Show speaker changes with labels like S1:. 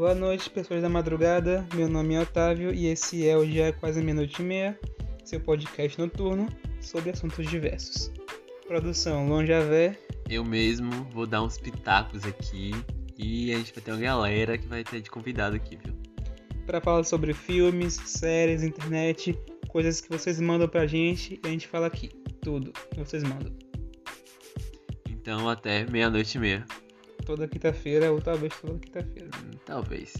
S1: Boa noite, pessoas da madrugada. Meu nome é Otávio e esse é o Já é Quase Meia-Noite e Meia, seu podcast noturno sobre assuntos diversos. Produção Lonjavé.
S2: Eu mesmo vou dar uns pitacos aqui e a gente vai ter uma galera que vai ter de convidado aqui, viu?
S1: Para falar sobre filmes, séries, internet, coisas que vocês mandam pra gente e a gente fala aqui. Tudo que vocês mandam.
S2: Então até meia-noite e meia.
S1: Toda quinta-feira ou talvez toda quinta-feira.
S2: Talvez.